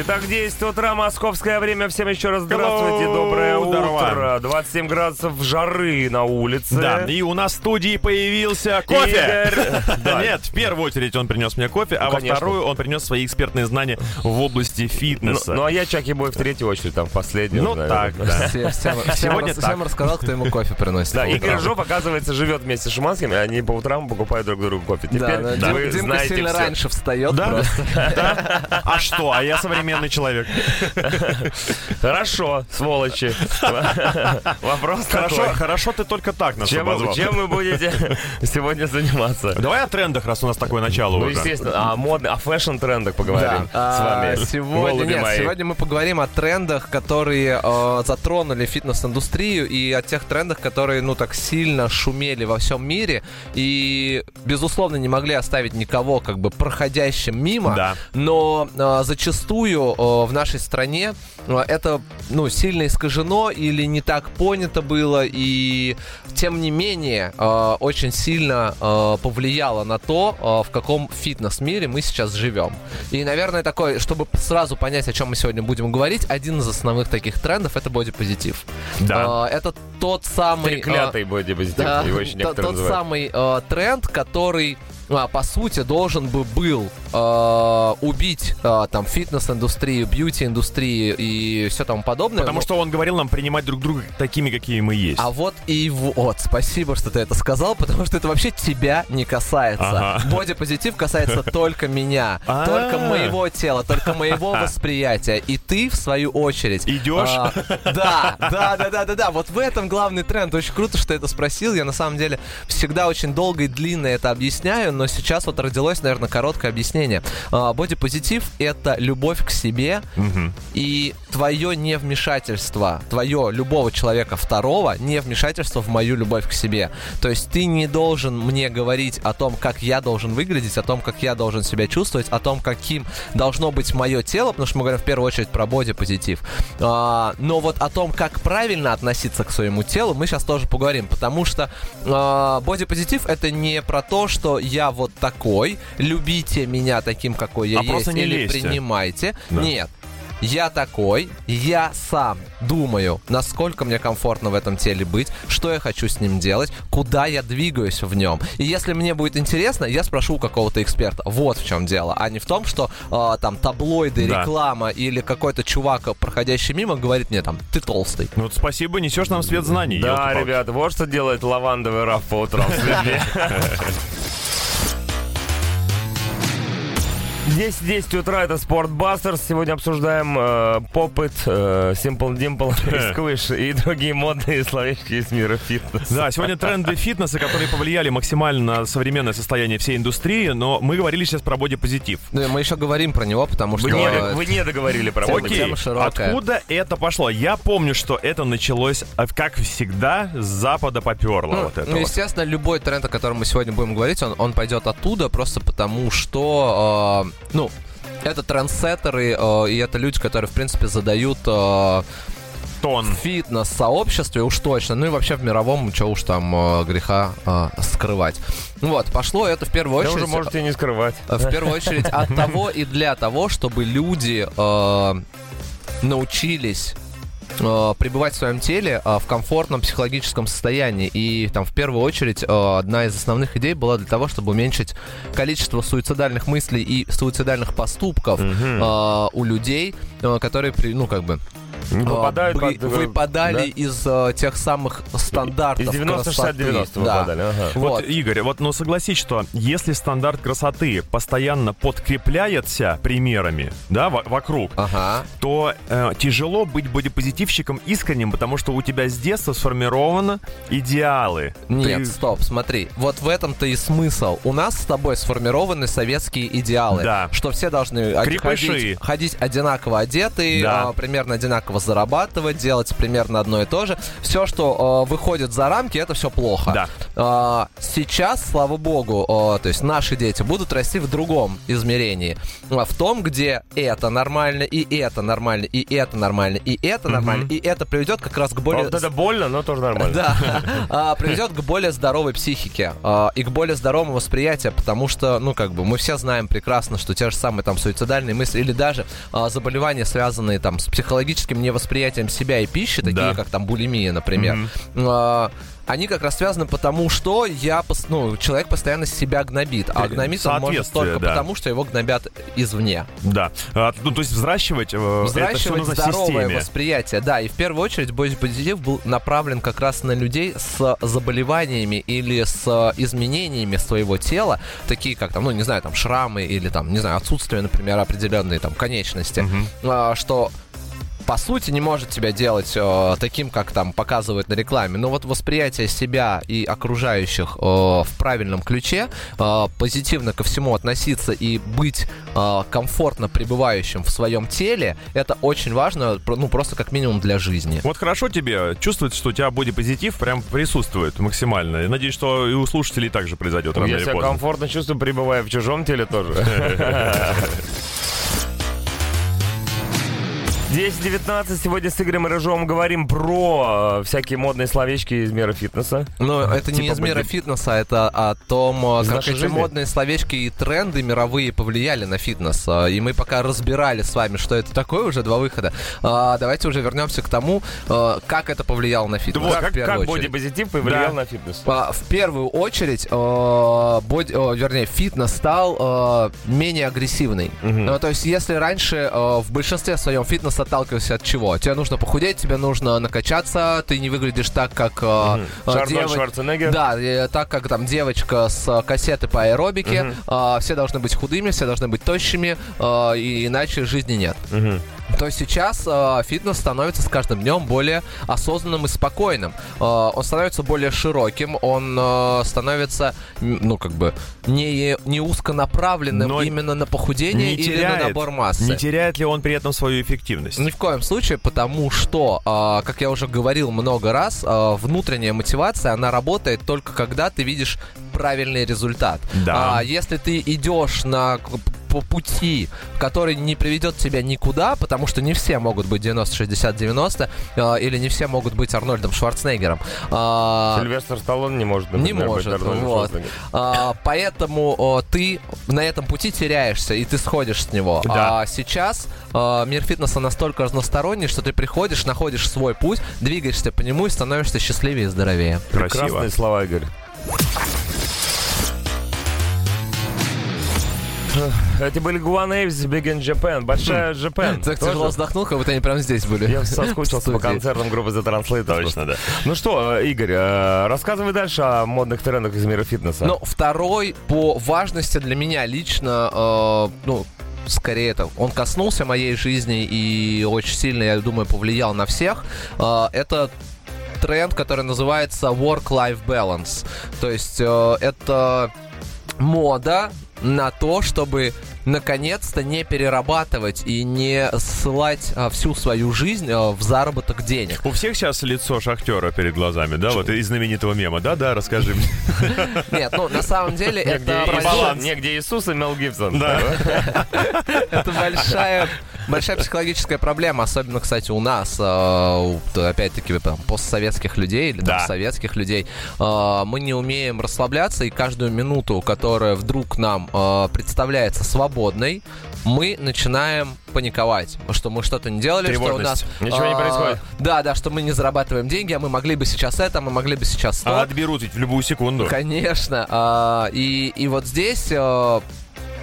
Итак, 10 утра, московское время. Всем еще раз здравствуйте, Hello. доброе Здорово. утро. 27 градусов жары на улице. Да, и у нас в студии появился кофе. Нет, в первую очередь он принес мне кофе, а во вторую он принес свои экспертные знания в области фитнеса. Ну, а я Чаки Бой в третью очередь, там, в последнюю. Ну, так, да. Сегодня Всем рассказал, кто ему кофе приносит. Да, Игорь Жов, оказывается, живет вместе с Шиманским, и они по утрам покупают друг другу кофе. Теперь вы Димка сильно раньше встает просто. А что? А я современный человек. Хорошо, сволочи. Вопрос хорошо, такой. Хорошо ты только так нас чем, обозвал. Чем вы будете сегодня заниматься? Давай о трендах, раз у нас такое начало ну, уже. естественно, о модных, о фэшн-трендах поговорим да. с вами. А, сегодня, нет, мои. сегодня мы поговорим о трендах, которые э, затронули фитнес-индустрию и о тех трендах, которые, ну, так сильно шумели во всем мире и, безусловно, не могли оставить никого как бы проходящим мимо. Да. Но э, зачастую э, в нашей стране э, это, ну, сильно искажено или не так понято было, и тем не менее э, очень сильно э, повлияло на то, э, в каком фитнес-мире мы сейчас живем. И, наверное, такой, чтобы сразу понять, о чем мы сегодня будем говорить, один из основных таких трендов это бодипозитив. Да. Э, это тот самый... Треклятый бодипозитив, да, его еще некоторые Тот называют. самый э, тренд, который по сути, должен бы был э, убить э, там фитнес-индустрию, бьюти-индустрию и все тому подобное. Потому что он говорил нам принимать друг друга такими, какие мы есть. А вот и вот, спасибо, что ты это сказал, потому что это вообще тебя не касается. Ага. Бодипозитив касается только меня, а. только моего тела, только моего восприятия. И ты, в свою очередь... Идешь? А, да, да, да, да, да, да. Вот в этом главный тренд. Очень круто, что это спросил. Я на самом деле всегда очень долго и длинно это объясняю, но сейчас вот родилось, наверное, короткое объяснение. Бодипозитив — это любовь к себе угу. и твое невмешательство, твое любого человека второго невмешательство в мою любовь к себе. То есть ты не должен мне говорить о том, как я должен выглядеть, о том, как я должен себя чувствовать, о том, каким должно быть мое тело, потому что мы говорим в первую очередь про бодипозитив. А, но вот о том, как правильно относиться к своему телу, мы сейчас тоже поговорим, потому что а, бодипозитив это не про то, что я вот такой, любите меня таким, какой я а есть, или лезьте. принимайте. Да. Нет. Я такой, я сам думаю, насколько мне комфортно в этом теле быть, что я хочу с ним делать, куда я двигаюсь в нем. И если мне будет интересно, я спрошу у какого-то эксперта. Вот в чем дело, а не в том, что э, там таблоиды, да. реклама или какой-то чувак, проходящий мимо, говорит мне там, ты толстый. Ну вот спасибо, несешь нам свет знаний. Да, ребята, вот что делает лавандовый раф по утрам людьми. 10-10 утра, это Спортбастерс. Сегодня обсуждаем э, Попыт, э, Simple Dimple, Squish и другие модные словечки из мира фитнеса. Да, сегодня тренды фитнеса, которые повлияли максимально на современное состояние всей индустрии, но мы говорили сейчас про бодипозитив. Да, мы еще говорим про него, потому что... Вы не, вы не договорили про бодипозитив. Окей, откуда это пошло? Я помню, что это началось, э, как всегда, с запада поперло. Ну, вот это ну вот. естественно, любой тренд, о котором мы сегодня будем говорить, он, он пойдет оттуда, просто потому что... Э, ну, это трендсеттеры, э, и это люди, которые, в принципе, задают э, тон. В фитнес-сообществе уж точно, ну и вообще в мировом, что уж там э, греха э, скрывать. Вот, пошло это в первую очередь... Да уже можете не скрывать. Э, в первую очередь от того и для того, чтобы люди э, научились пребывать в своем теле э, в комфортном психологическом состоянии. И там в первую очередь э, одна из основных идей была для того, чтобы уменьшить количество суицидальных мыслей и суицидальных поступков угу. у людей, э, которые, при, ну, как бы, Выпадают вы, под, выпадали да? из uh, тех самых стандартов Из 90-60-90 да. выпадали. Ага. Вот, вот, Игорь, вот ну согласись, что если стандарт красоты постоянно подкрепляется примерами, да, в- вокруг, ага. то э, тяжело быть бодипозитивщиком искренним, потому что у тебя с детства сформированы идеалы. Нет, Ты... стоп, смотри. Вот в этом-то и смысл. У нас с тобой сформированы советские идеалы. Да. Что все должны ходить, ходить одинаково одетые, да. а, примерно одинаково зарабатывать, делать примерно одно и то же. Все, что э, выходит за рамки, это все плохо. Да. А, сейчас, слава богу, то есть наши дети будут расти в другом измерении. В том, где это нормально, и это нормально, и это нормально, и это нормально, и это приведет как раз к более... Вот это больно, но тоже нормально. Да. Приведет к более здоровой психике и к более здоровому восприятию, потому что, ну, как бы, мы все знаем прекрасно, что те же самые там суицидальные мысли или даже заболевания, связанные там с психологическим невосприятием себя и пищи, такие как там булимия, например, mm-hmm они как раз связаны потому, что я, ну, человек постоянно себя гнобит. А гнобит он может только да. потому, что его гнобят извне. Да. А, ну, то есть взращивать, э, взращивать это здоровое системе. восприятие. Да, и в первую очередь бодипозитив был направлен как раз на людей с заболеваниями или с изменениями своего тела, такие как там, ну, не знаю, там, шрамы или там, не знаю, отсутствие, например, определенной там конечности, угу. что по сути не может тебя делать э, таким, как там показывают на рекламе. Но вот восприятие себя и окружающих э, в правильном ключе, э, позитивно ко всему относиться и быть э, комфортно пребывающим в своем теле, это очень важно, ну просто как минимум для жизни. Вот хорошо тебе чувствовать, что у тебя бодипозитив прям присутствует максимально. Я надеюсь, что и у слушателей также произойдет рано Я себя комфортно чувствую, пребывая в чужом теле тоже. 10.19. Сегодня с Игорем Рыжовым говорим про э, всякие модные словечки из мира фитнеса. Но это типа не из мира фитнеса, это о том, э, из как эти жизни? модные словечки и тренды мировые повлияли на фитнес. Э, и мы пока разбирали с вами, что это такое, уже два выхода. Давайте уже вернемся к тому, как это повлияло на фитнес. Да, как, как бодипозитив повлиял да. на фитнес? В первую очередь, боди, вернее, фитнес стал менее агрессивный. Угу. То есть, если раньше в большинстве своем фитнес отталкиваешься от чего? Тебе нужно похудеть, тебе нужно накачаться, ты не выглядишь так, как mm -hmm. Шварценеггер. Да, так как там девочка с кассеты по аэробике. Mm -hmm. все должны быть худыми, все должны быть тощими, и иначе жизни нет. -hmm то сейчас э, фитнес становится с каждым днем более осознанным и спокойным. Э, он становится более широким, он э, становится, ну, как бы, не, не узконаправленным Но именно на похудение или теряет, на набор массы. Не теряет ли он при этом свою эффективность? Ни в коем случае, потому что, э, как я уже говорил много раз, э, внутренняя мотивация, она работает только когда ты видишь правильный результат. Да. А если ты идешь на по пути, который не приведет тебя никуда, потому что не все могут быть 90-60-90, э, или не все могут быть Арнольдом Шварценеггером. Э, Сильвестр Сталлоне не может, например, Не может, быть вот. Э, поэтому э, ты на этом пути теряешься, и ты сходишь с него. Да. А сейчас э, мир фитнеса настолько разносторонний, что ты приходишь, находишь свой путь, двигаешься по нему и становишься счастливее и здоровее. Красиво. Прекрасные слова, Игорь. Эти были Гуанейвс, Big in Japan, Большая Japan. Так тяжело вздохнул, как будто они прямо здесь были. Я соскучился по концертам группы The Translator. Точно, да. Ну что, Игорь, э, рассказывай дальше о модных трендах из мира фитнеса. Ну, второй по важности для меня лично, э, ну, скорее это он коснулся моей жизни и очень сильно, я думаю, повлиял на всех. Э, это тренд, который называется work-life balance. То есть это мода на то, чтобы наконец-то не перерабатывать и не ссылать а, всю свою жизнь а, в заработок денег. У всех сейчас лицо шахтера перед глазами, да? Вот из знаменитого мема, да? Да, расскажи мне. Нет, ну на самом деле это... Баланс. Негде Иисус и Мел Гибсон. Да. Это большая большая психологическая проблема, особенно, кстати, у нас, э, опять-таки, там, постсоветских людей или да. советских людей. Э, мы не умеем расслабляться, и каждую минуту, которая вдруг нам э, представляется свободной, мы начинаем паниковать, что мы что-то не делали, что у нас... Ничего не происходит. Да, да, что мы не зарабатываем деньги, а мы могли бы сейчас это, мы могли бы сейчас то. А отберут ведь в любую секунду. Конечно. А, и, и вот здесь... А,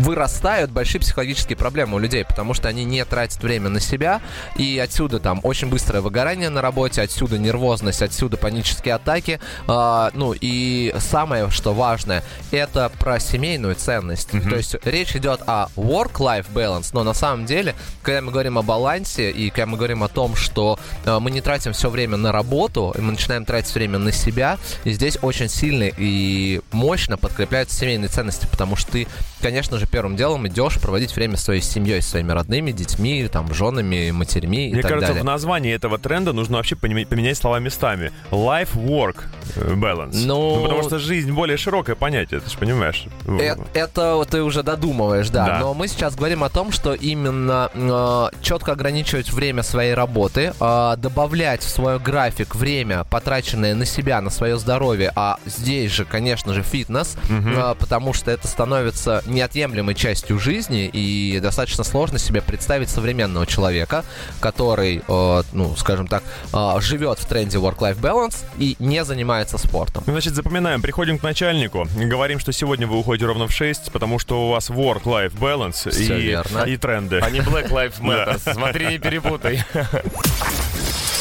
вырастают большие психологические проблемы у людей, потому что они не тратят время на себя, и отсюда там очень быстрое выгорание на работе, отсюда нервозность, отсюда панические атаки. Э, ну и самое, что важное, это про семейную ценность. Mm-hmm. То есть речь идет о work-life balance, но на самом деле, когда мы говорим о балансе и когда мы говорим о том, что э, мы не тратим все время на работу, и мы начинаем тратить время на себя, и здесь очень сильно и мощно подкрепляются семейные ценности, потому что ты, конечно же, первым делом идешь проводить время с своей семьей, с своими родными, детьми, там, женами, матерьми Мне и так кажется, далее. в названии этого тренда нужно вообще поменять слова местами. Life-work э, balance. Ну, ну, потому что жизнь более широкое понятие, ты же понимаешь. Это, это ты уже додумываешь, да. да. Но мы сейчас говорим о том, что именно э, четко ограничивать время своей работы, э, добавлять в свой график время, потраченное на себя, на свое здоровье, а здесь же, конечно же, фитнес, угу. э, потому что это становится неотъемлемой частью жизни, и достаточно сложно себе представить современного человека, который, э, ну, скажем так, э, живет в тренде work-life balance и не занимается спортом. Значит, запоминаем, приходим к начальнику, говорим, что сегодня вы уходите ровно в 6, потому что у вас work-life balance и, и тренды. А не Black Lives Matter. Смотри, не перепутай.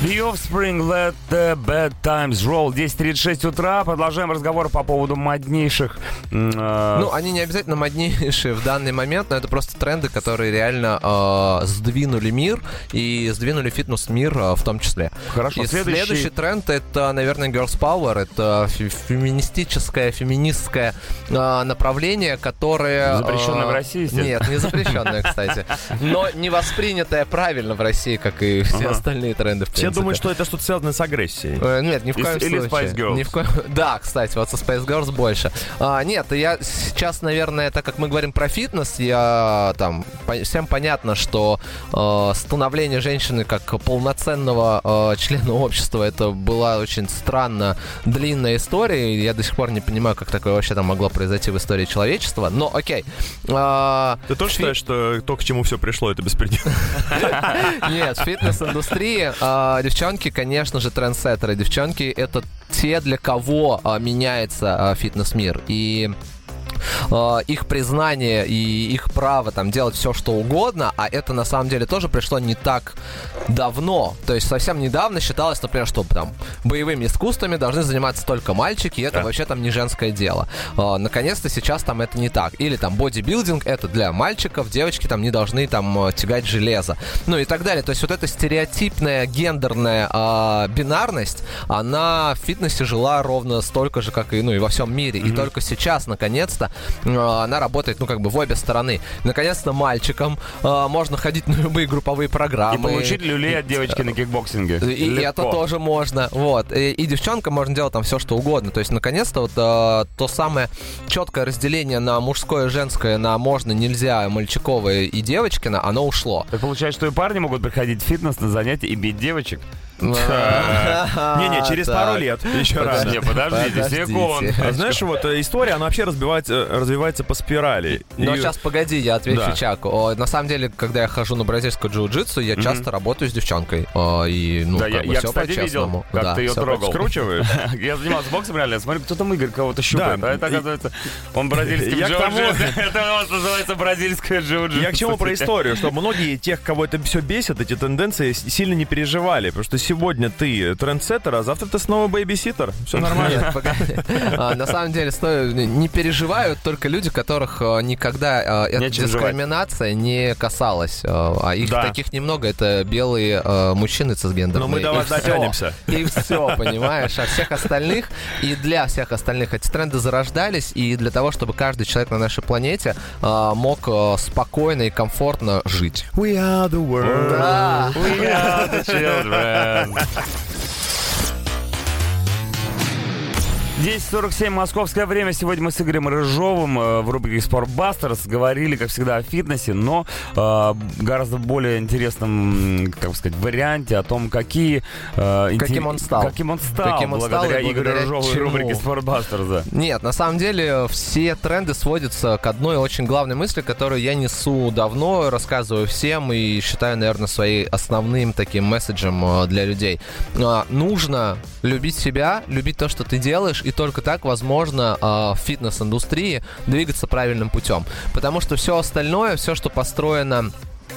The Offspring Let the Bad Times Roll. 10.36 утра. Продолжаем разговор по поводу моднейших... Э... Ну, они не обязательно моднейшие в данный момент, но это просто тренды, которые реально э, сдвинули мир и сдвинули фитнес-мир э, в том числе. Хорошо. И следующий... следующий тренд — это, наверное, Girls Power. Это феминистическое, феминистское э, направление, которое... Запрещенное э, в России, Нет, не запрещенное, кстати. Но не воспринятое правильно в России, как и все остальные тренды в я думаю, что это что-то связано с агрессией. Э, нет, ни в коем Или случае. Spice Girls. Ни в ко... Да, кстати, вот со Spice Girls больше. А, нет, я сейчас, наверное, так как мы говорим про фитнес, я там по... всем понятно, что э, становление женщины как полноценного э, члена общества это была очень странно длинная история. И я до сих пор не понимаю, как такое вообще там могло произойти в истории человечества. Но окей. А, Ты тоже Фи... считаешь, что то, к чему все пришло, это беспредел? Нет, фитнес-индустрия а, девчонки, конечно же, трендсеттеры. Девчонки — это те, для кого а, меняется а, фитнес-мир. И э, их признание и их право там делать все, что угодно, а это на самом деле тоже пришло не так давно. То есть совсем недавно считалось, например, что там боевыми искусствами должны заниматься только мальчики, и это да. вообще там не женское дело. Э, наконец-то сейчас там это не так. Или там бодибилдинг это для мальчиков, девочки там не должны там тягать железо. Ну и так далее. То есть вот эта стереотипная гендерная э, бинарность, она в фитнесе жила ровно столько же, как и, ну, и во всем мире. Mm-hmm. И только сейчас, наконец-то, э, она работает, ну, как бы в обе стороны. Наконец-то мальчикам э, можно ходить на любые групповые программы. И получить люлей от девочки на кикбоксинге. И, и это тоже можно. Вот. И, и девчонкам можно делать там все, что угодно. То есть, наконец-то, вот э, то самое четкое разделение на мужское и женское, на можно, нельзя, мальчиковое и девочкино, оно ушло. Так получается, что и парни могут приходить в фитнес на занятия и бить девочек? Не-не, через пару лет. Еще раз. Не, подождите, секунду. А знаешь, вот э, история, она вообще развивается по спирали. Но сейчас погоди, я отвечу Чаку. На самом деле, когда я хожу на бразильскую джиу-джитсу, я часто работаю с девчонкой. И, ну, как бы все по-честному. как ты ее трогал. Скручиваешь? Я занимался боксом реально, смотрю, кто там Игорь кого-то щупает. А это, оказывается, он бразильский джиу-джитсу. Это у вас называется бразильская джиу-джитсу. Я к чему про историю, что многие тех, кого это все бесит, эти тенденции, сильно не переживали, потому что сегодня ты трендсеттер, а завтра ты снова babysitter. Все нормально. А, на самом деле, не переживают только люди, которых а, никогда эта дискриминация не касалась. А их таких немного. Это белые мужчины цисгендерные. Но мы до вас дотянемся. И все, понимаешь? А всех остальных, и для всех остальных эти тренды зарождались, и для того, чтобы каждый человек на нашей планете мог спокойно и комфортно жить. We are the world. We are the children. А в 10.47 московское время. Сегодня мы с Игорем Рыжовым э, в рубрике «Спортбастерс» говорили, как всегда, о фитнесе, но э, гораздо более интересном, как сказать, варианте о том, какие... Э, каким он стал. Каким он стал, каким он благодаря стал Игорю Рыжову и рубрике «Спортбастерс». Нет, на самом деле все тренды сводятся к одной очень главной мысли, которую я несу давно, рассказываю всем и считаю, наверное, своим основным таким месседжем э, для людей. Э, нужно любить себя, любить то, что ты делаешь, и только так возможно э, в фитнес-индустрии двигаться правильным путем. Потому что все остальное, все, что построено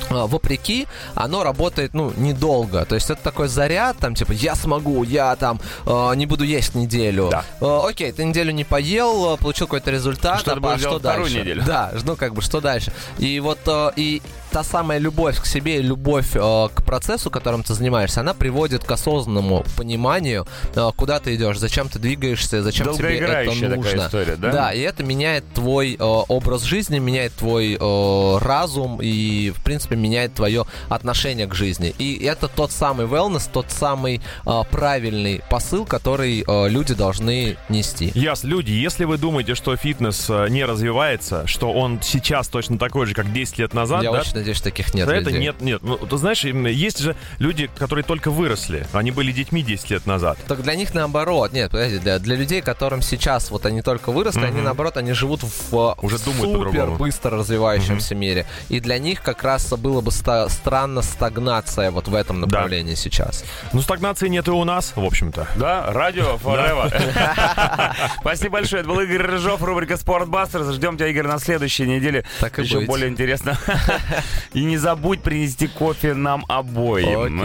а, вопреки, оно работает, ну, недолго. То есть это такой заряд, там, типа, я смогу, я там э, не буду есть неделю. Да. Э, окей, ты неделю не поел, получил какой-то результат, что а, а что дальше? неделю. Да, ну, как бы, что дальше? И вот, э, и та самая любовь к себе и любовь э, к процессу, которым ты занимаешься, она приводит к осознанному пониманию, э, куда ты идешь, зачем ты двигаешься, зачем тебе это нужно. Такая история, да? Да, и это меняет твой э, образ жизни, меняет твой э, разум и, в принципе, меняет твое отношение к жизни. И это тот самый wellness, тот самый э, правильный посыл, который э, люди должны нести. Яс, люди, если вы думаете, что фитнес э, не развивается, что он сейчас точно такой же, как 10 лет назад, Я да? Надеюсь, таких нет. Это нет, нет. Ну, ты знаешь, есть же люди, которые только выросли. Они были детьми 10 лет назад. Так для них наоборот. Нет, подожди, для, для людей, которым сейчас вот они только выросли, mm-hmm. они наоборот, они живут в Уже супер быстро развивающемся mm-hmm. мире. И для них как раз было бы ста- странно стагнация вот в этом направлении да. сейчас. Ну, стагнации нет и у нас, в общем-то. Да, радио Forever. Спасибо большое. Это был Игорь Рыжов, рубрика Спортбастер. Ждем тебя, Игорь, на следующей неделе. Так и Еще более интересно. И не забудь принести кофе нам обоим.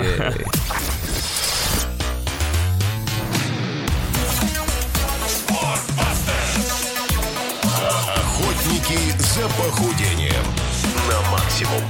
Охотники за похудением на максимум.